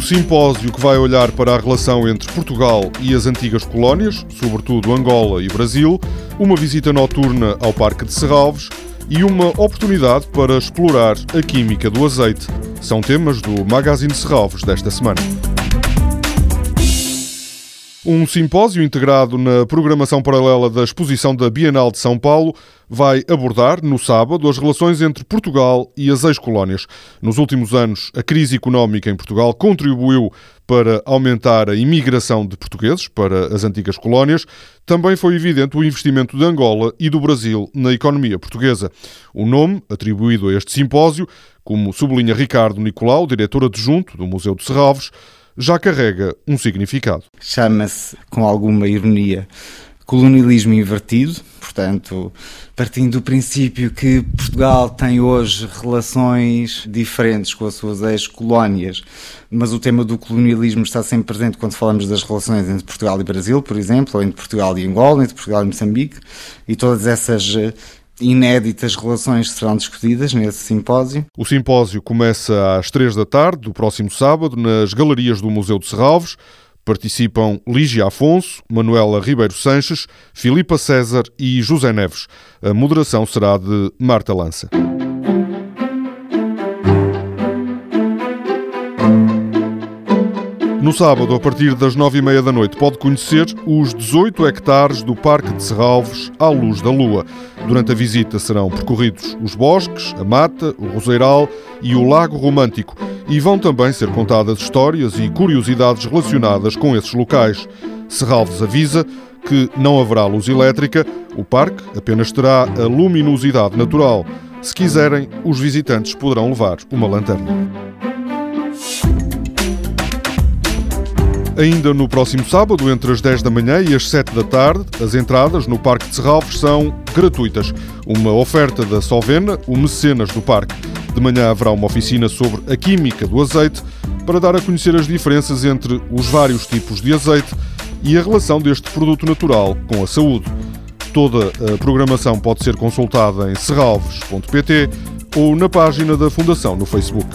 simpósio que vai olhar para a relação entre Portugal e as antigas colónias, sobretudo Angola e Brasil, uma visita noturna ao Parque de Serralves e uma oportunidade para explorar a química do azeite. São temas do Magazine Serralves desta semana. Um simpósio integrado na programação paralela da exposição da Bienal de São Paulo vai abordar, no sábado, as relações entre Portugal e as ex-colónias. Nos últimos anos, a crise económica em Portugal contribuiu para aumentar a imigração de portugueses para as antigas colónias. Também foi evidente o investimento de Angola e do Brasil na economia portuguesa. O nome, atribuído a este simpósio, como sublinha Ricardo Nicolau, diretor adjunto do Museu de Serralves, já carrega um significado. Chama-se, com alguma ironia, colonialismo invertido, portanto, partindo do princípio que Portugal tem hoje relações diferentes com as suas ex-colónias, mas o tema do colonialismo está sempre presente quando falamos das relações entre Portugal e Brasil, por exemplo, ou entre Portugal e Angola, entre Portugal e Moçambique, e todas essas inéditas relações serão discutidas nesse simpósio. O simpósio começa às três da tarde do próximo sábado nas galerias do Museu de Serralves. Participam Lígia Afonso, Manuela Ribeiro Sanches, Filipa César e José Neves. A moderação será de Marta Lança. No sábado, a partir das nove e meia da noite, pode conhecer os 18 hectares do Parque de Serralves à luz da lua. Durante a visita serão percorridos os bosques, a mata, o roseiral e o lago romântico e vão também ser contadas histórias e curiosidades relacionadas com esses locais. Serralves avisa que não haverá luz elétrica, o parque apenas terá a luminosidade natural. Se quiserem, os visitantes poderão levar uma lanterna. Ainda no próximo sábado, entre as 10 da manhã e as 7 da tarde, as entradas no Parque de Serralves são gratuitas. Uma oferta da Solvena, o mecenas do parque. De manhã haverá uma oficina sobre a química do azeite para dar a conhecer as diferenças entre os vários tipos de azeite e a relação deste produto natural com a saúde. Toda a programação pode ser consultada em serralves.pt ou na página da Fundação no Facebook.